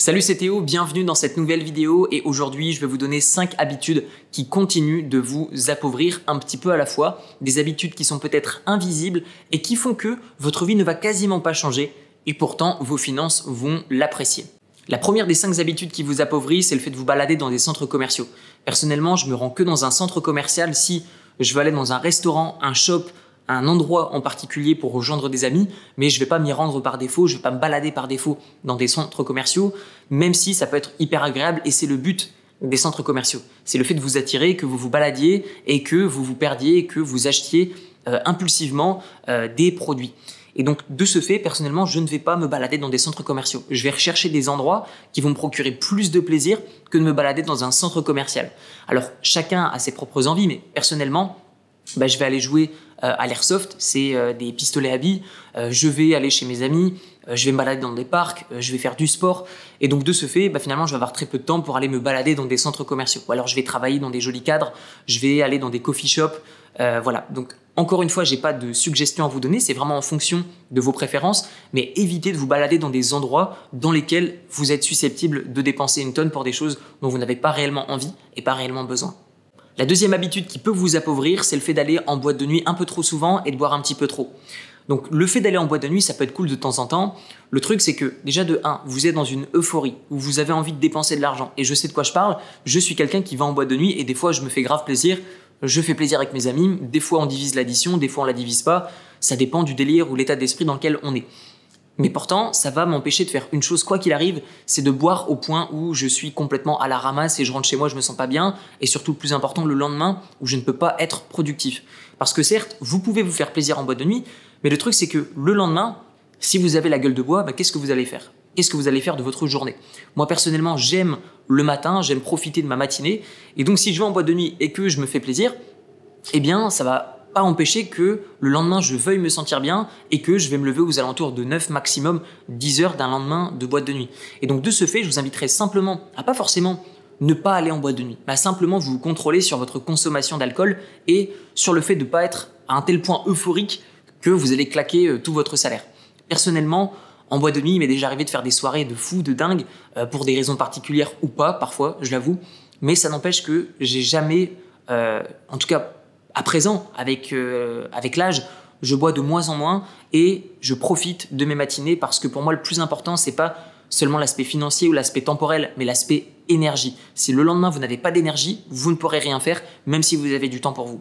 Salut c'est Théo, bienvenue dans cette nouvelle vidéo et aujourd'hui je vais vous donner 5 habitudes qui continuent de vous appauvrir un petit peu à la fois, des habitudes qui sont peut-être invisibles et qui font que votre vie ne va quasiment pas changer et pourtant vos finances vont l'apprécier. La première des 5 habitudes qui vous appauvrissent, c'est le fait de vous balader dans des centres commerciaux. Personnellement, je me rends que dans un centre commercial si je veux aller dans un restaurant, un shop, un endroit en particulier pour rejoindre des amis, mais je vais pas m'y rendre par défaut, je vais pas me balader par défaut dans des centres commerciaux, même si ça peut être hyper agréable et c'est le but des centres commerciaux. C'est le fait de vous attirer, que vous vous baladiez et que vous vous perdiez et que vous achetiez euh, impulsivement euh, des produits. Et donc, de ce fait, personnellement, je ne vais pas me balader dans des centres commerciaux. Je vais rechercher des endroits qui vont me procurer plus de plaisir que de me balader dans un centre commercial. Alors, chacun a ses propres envies, mais personnellement, bah, je vais aller jouer à l'airsoft, c'est euh, des pistolets à billes. Euh, je vais aller chez mes amis, je vais me balader dans des parcs, je vais faire du sport. Et donc de ce fait, bah, finalement, je vais avoir très peu de temps pour aller me balader dans des centres commerciaux. Ou alors je vais travailler dans des jolis cadres, je vais aller dans des coffee shops. voilà. Donc encore une fois, j'ai pas de suggestions à vous donner, c'est vraiment en fonction de vos préférences, mais évitez de vous balader dans des endroits dans lesquels vous êtes susceptible de dépenser une tonne pour des choses dont vous n'avez pas réellement envie et pas réellement besoin. La deuxième habitude qui peut vous appauvrir, c'est le fait d'aller en boîte de nuit un peu trop souvent et de boire un petit peu trop. Donc le fait d'aller en boîte de nuit, ça peut être cool de temps en temps. Le truc, c'est que déjà de 1, vous êtes dans une euphorie où vous avez envie de dépenser de l'argent. Et je sais de quoi je parle. Je suis quelqu'un qui va en boîte de nuit et des fois, je me fais grave plaisir. Je fais plaisir avec mes amis. Des fois, on divise l'addition, des fois, on la divise pas. Ça dépend du délire ou l'état d'esprit dans lequel on est. Mais pourtant, ça va m'empêcher de faire une chose, quoi qu'il arrive, c'est de boire au point où je suis complètement à la ramasse et je rentre chez moi, je me sens pas bien, et surtout plus important, le lendemain, où je ne peux pas être productif. Parce que certes, vous pouvez vous faire plaisir en boîte de nuit, mais le truc c'est que le lendemain, si vous avez la gueule de bois, bah, qu'est-ce que vous allez faire? Qu'est-ce que vous allez faire de votre journée? Moi personnellement, j'aime le matin, j'aime profiter de ma matinée, et donc si je vais en boîte de nuit et que je me fais plaisir, eh bien ça va pas empêcher que le lendemain je veuille me sentir bien et que je vais me lever aux alentours de 9 maximum 10 heures d'un lendemain de boîte de nuit. Et donc de ce fait, je vous inviterai simplement à pas forcément ne pas aller en boîte de nuit, mais simplement vous contrôler sur votre consommation d'alcool et sur le fait de ne pas être à un tel point euphorique que vous allez claquer euh, tout votre salaire. Personnellement, en boîte de nuit, il m'est déjà arrivé de faire des soirées de fou, de dingue, euh, pour des raisons particulières ou pas, parfois, je l'avoue, mais ça n'empêche que j'ai jamais, euh, en tout cas à présent, avec, euh, avec l'âge, je bois de moins en moins et je profite de mes matinées parce que pour moi, le plus important, c'est pas seulement l'aspect financier ou l'aspect temporel, mais l'aspect énergie. Si le lendemain, vous n'avez pas d'énergie, vous ne pourrez rien faire, même si vous avez du temps pour vous.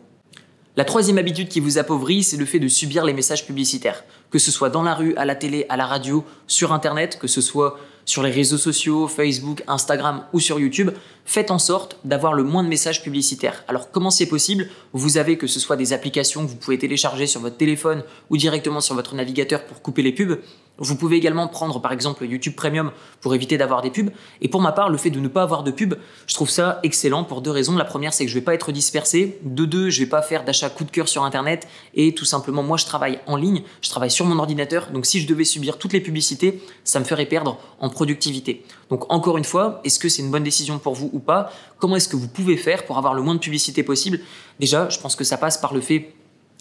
La troisième habitude qui vous appauvrit, c'est le fait de subir les messages publicitaires. Que ce soit dans la rue, à la télé, à la radio, sur Internet, que ce soit sur les réseaux sociaux, Facebook, Instagram ou sur YouTube, faites en sorte d'avoir le moins de messages publicitaires. Alors comment c'est possible? Vous avez que ce soit des applications que vous pouvez télécharger sur votre téléphone ou directement sur votre navigateur pour couper les pubs. Vous pouvez également prendre par exemple YouTube Premium pour éviter d'avoir des pubs. Et pour ma part, le fait de ne pas avoir de pubs, je trouve ça excellent pour deux raisons. La première, c'est que je vais pas être dispersé. De deux, je vais pas faire d'achat coup de cœur sur Internet. Et tout simplement, moi, je travaille en ligne, je travaille sur mon ordinateur. Donc si je devais subir toutes les publicités, ça me ferait perdre en productivité. Donc encore une fois, est-ce que c'est une bonne décision pour vous ou pas? Comment est-ce que vous pouvez faire pour avoir le moins de publicité possible? Déjà, je pense que ça passe par le fait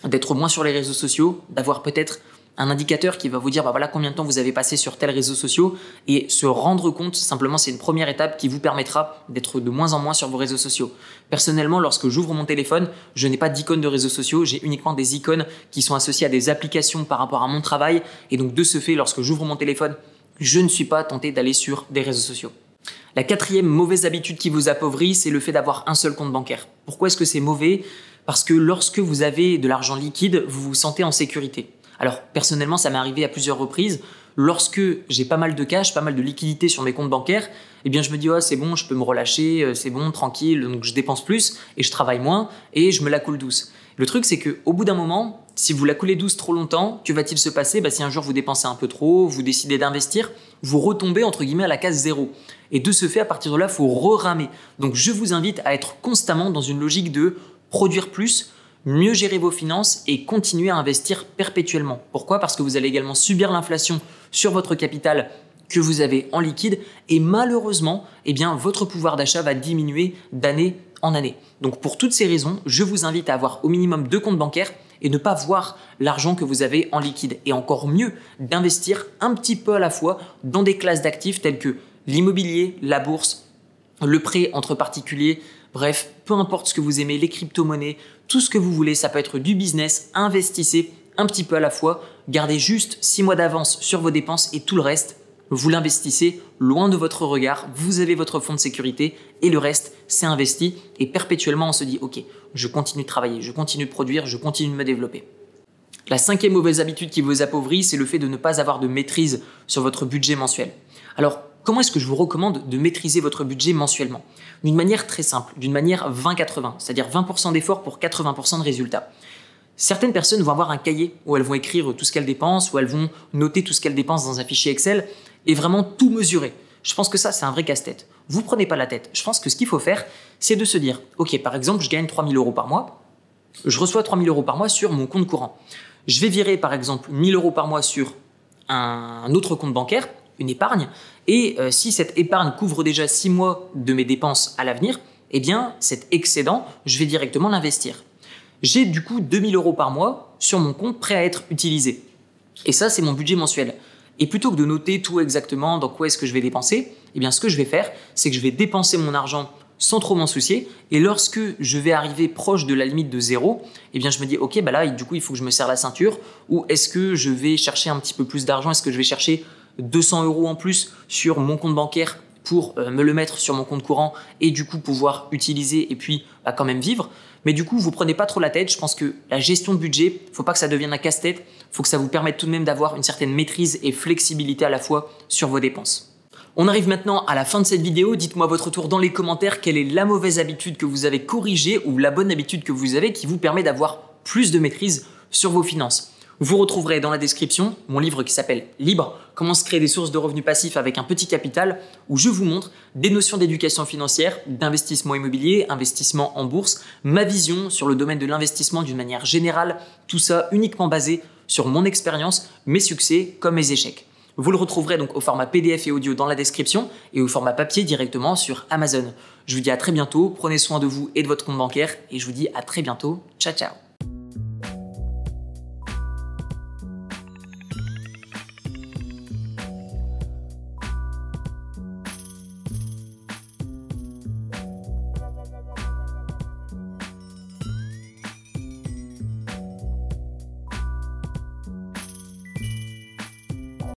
d'être moins sur les réseaux sociaux, d'avoir peut-être un indicateur qui va vous dire bah voilà combien de temps vous avez passé sur tel réseau sociaux et se rendre compte simplement c'est une première étape qui vous permettra d'être de moins en moins sur vos réseaux sociaux. Personnellement, lorsque j'ouvre mon téléphone, je n'ai pas d'icônes de réseaux sociaux, j'ai uniquement des icônes qui sont associées à des applications par rapport à mon travail et donc de ce fait, lorsque j'ouvre mon téléphone, je ne suis pas tenté d'aller sur des réseaux sociaux. La quatrième mauvaise habitude qui vous appauvrit, c'est le fait d'avoir un seul compte bancaire. Pourquoi est-ce que c'est mauvais? Parce que lorsque vous avez de l'argent liquide, vous vous sentez en sécurité. Alors personnellement, ça m'est arrivé à plusieurs reprises. Lorsque j'ai pas mal de cash, pas mal de liquidité sur mes comptes bancaires, eh bien je me dis oh, c'est bon, je peux me relâcher, euh, c'est bon, tranquille, donc je dépense plus et je travaille moins et je me la coule douce. Le truc c'est que au bout d'un moment, si vous la coulez douce trop longtemps, que va-t-il se passer? Bah, Si un jour vous dépensez un peu trop, vous décidez d'investir, vous retombez entre guillemets à la case zéro. Et de ce fait, à partir de là, faut re-ramer. Donc je vous invite à être constamment dans une logique de produire plus, mieux gérer vos finances et continuer à investir perpétuellement. Pourquoi? Parce que vous allez également subir l'inflation sur votre capital que vous avez en liquide et malheureusement, eh votre pouvoir d'achat va diminuer d'année en année. Donc pour toutes ces raisons, je vous invite à avoir au minimum deux comptes bancaires et ne pas voir l'argent que vous avez en liquide. Et encore mieux, d'investir un petit peu à la fois dans des classes d'actifs telles que l'immobilier, la bourse, le prêt entre particuliers, bref, peu importe ce que vous aimez, les crypto-monnaies, tout ce que vous voulez, ça peut être du business, investissez un petit peu à la fois, gardez juste 6 mois d'avance sur vos dépenses et tout le reste, vous l'investissez loin de votre regard, vous avez votre fonds de sécurité et le reste, c'est investi et perpétuellement on se dit ok, je continue de travailler, je continue de produire, je continue de me développer. La cinquième mauvaise habitude qui vous appauvrit, c'est le fait de ne pas avoir de maîtrise sur votre budget mensuel. Alors, comment est-ce que je vous recommande de maîtriser votre budget mensuellement? D'une manière très simple, d'une manière 20-80, c'est-à-dire 20%, d'efforts pour 80% de résultats. Certaines personnes vont avoir un cahier où elles vont écrire tout ce qu'elles dépensent, où elles vont noter tout ce qu'elles dépensent dans un fichier Excel et vraiment tout mesurer. Je pense que ça, c'est un vrai casse-tête. Vous prenez pas la tête. Je pense que ce qu'il faut faire, c'est de se dire, OK, par exemple, je gagne 3000 euros par mois. Je reçois 3000 euros par mois sur mon compte courant. Je vais virer par exemple 1000 euros par mois sur un autre compte bancaire, une épargne, et euh, si cette épargne couvre déjà 6 mois de mes dépenses à l'avenir, eh bien cet excédent, je vais directement l'investir. J'ai du coup 2000 euros par mois sur mon compte prêt à être utilisé. Et ça, c'est mon budget mensuel. Et plutôt que de noter tout exactement dans quoi est-ce que je vais dépenser, eh bien ce que je vais faire, c'est que je vais dépenser mon argent sans trop m'en soucier. Et lorsque je vais arriver proche de la limite de zéro, eh bien je me dis ok bah là du coup il faut que je me serre la ceinture. Ou est-ce que je vais chercher un petit peu plus d'argent? Est-ce que je vais chercher 200 euros en plus sur mon compte bancaire pour euh, me le mettre sur mon compte courant et du coup pouvoir utiliser et puis bah, quand même vivre. Mais du coup, vous prenez pas trop la tête. Je pense que la gestion de budget, faut pas que ça devienne un casse-tête. Faut que ça vous permette tout de même d'avoir une certaine maîtrise et flexibilité à la fois sur vos dépenses. On arrive maintenant à la fin de cette vidéo. Dites-moi votre tour dans les commentaires quelle est la mauvaise habitude que vous avez corrigée ou la bonne habitude que vous avez qui vous permet d'avoir plus de maîtrise sur vos finances? Vous retrouverez dans la description mon livre qui s'appelle Libre, comment se créer des sources de revenus passifs avec un petit capital, où je vous montre des notions d'éducation financière, d'investissement immobilier, investissement en bourse, ma vision sur le domaine de l'investissement d'une manière générale, tout ça uniquement basé sur mon expérience, mes succès comme mes échecs. Vous le retrouverez donc au format PDF et audio dans la description et au format papier directement sur Amazon. Je vous dis à très bientôt, prenez soin de vous et de votre compte bancaire et je vous dis à très bientôt. Ciao ciao